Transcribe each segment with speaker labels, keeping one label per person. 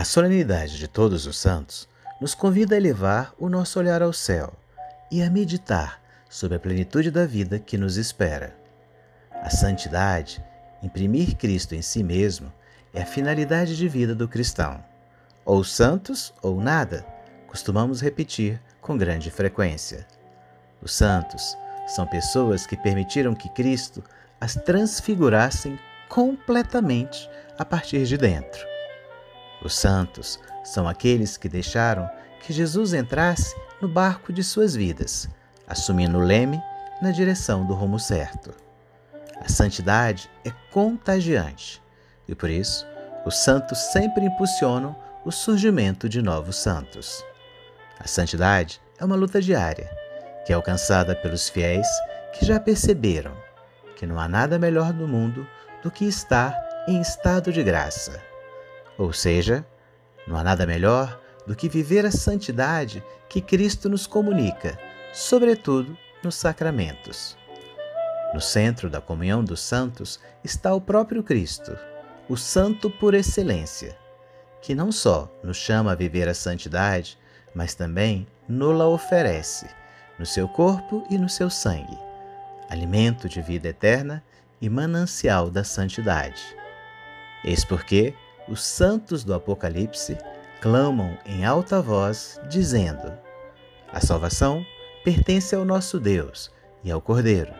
Speaker 1: A solenidade de Todos os Santos nos convida a elevar o nosso olhar ao céu e a meditar sobre a plenitude da vida que nos espera. A santidade, imprimir Cristo em si mesmo, é a finalidade de vida do cristão. Ou santos ou nada, costumamos repetir com grande frequência. Os santos são pessoas que permitiram que Cristo as transfigurassem completamente a partir de dentro. Os santos são aqueles que deixaram que Jesus entrasse no barco de suas vidas, assumindo o leme na direção do rumo certo. A santidade é contagiante e por isso os santos sempre impulsionam o surgimento de novos santos. A santidade é uma luta diária que é alcançada pelos fiéis que já perceberam que não há nada melhor no mundo do que estar em estado de graça. Ou seja, não há nada melhor do que viver a santidade que Cristo nos comunica, sobretudo nos sacramentos. No centro da comunhão dos santos está o próprio Cristo, o Santo por excelência, que não só nos chama a viver a santidade, mas também nos-la oferece, no seu corpo e no seu sangue, alimento de vida eterna e manancial da santidade. Eis porque os santos do Apocalipse clamam em alta voz, dizendo: A salvação pertence ao nosso Deus e ao Cordeiro.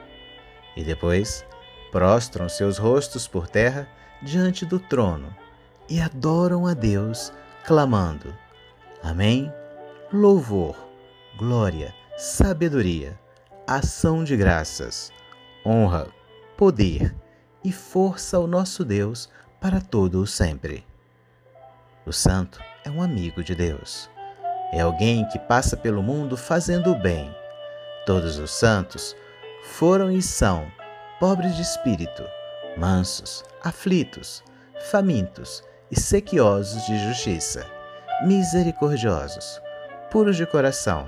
Speaker 1: E depois prostram seus rostos por terra diante do trono e adoram a Deus, clamando: Amém. Louvor, glória, sabedoria, ação de graças, honra, poder e força ao nosso Deus para todo o sempre. O santo é um amigo de Deus. É alguém que passa pelo mundo fazendo o bem. Todos os santos foram e são pobres de espírito, mansos, aflitos, famintos e sequiosos de justiça, misericordiosos, puros de coração,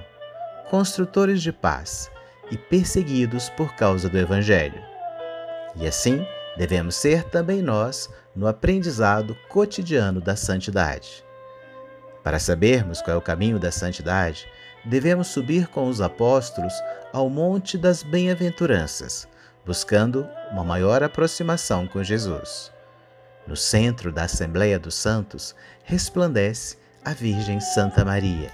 Speaker 1: construtores de paz e perseguidos por causa do Evangelho. E assim devemos ser também nós no aprendizado cotidiano da santidade. Para sabermos qual é o caminho da santidade, devemos subir com os apóstolos ao Monte das Bem-aventuranças, buscando uma maior aproximação com Jesus. No centro da Assembleia dos Santos resplandece a Virgem Santa Maria.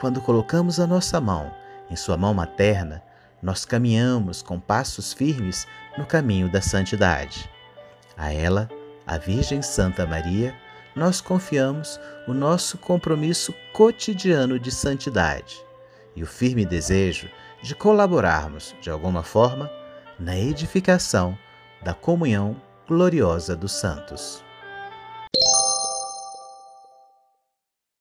Speaker 1: Quando colocamos a nossa mão em sua mão materna, nós caminhamos com passos firmes no caminho da santidade. A ela, a Virgem Santa Maria, nós confiamos o nosso compromisso cotidiano de santidade e o firme desejo de colaborarmos, de alguma forma, na edificação da comunhão gloriosa dos santos.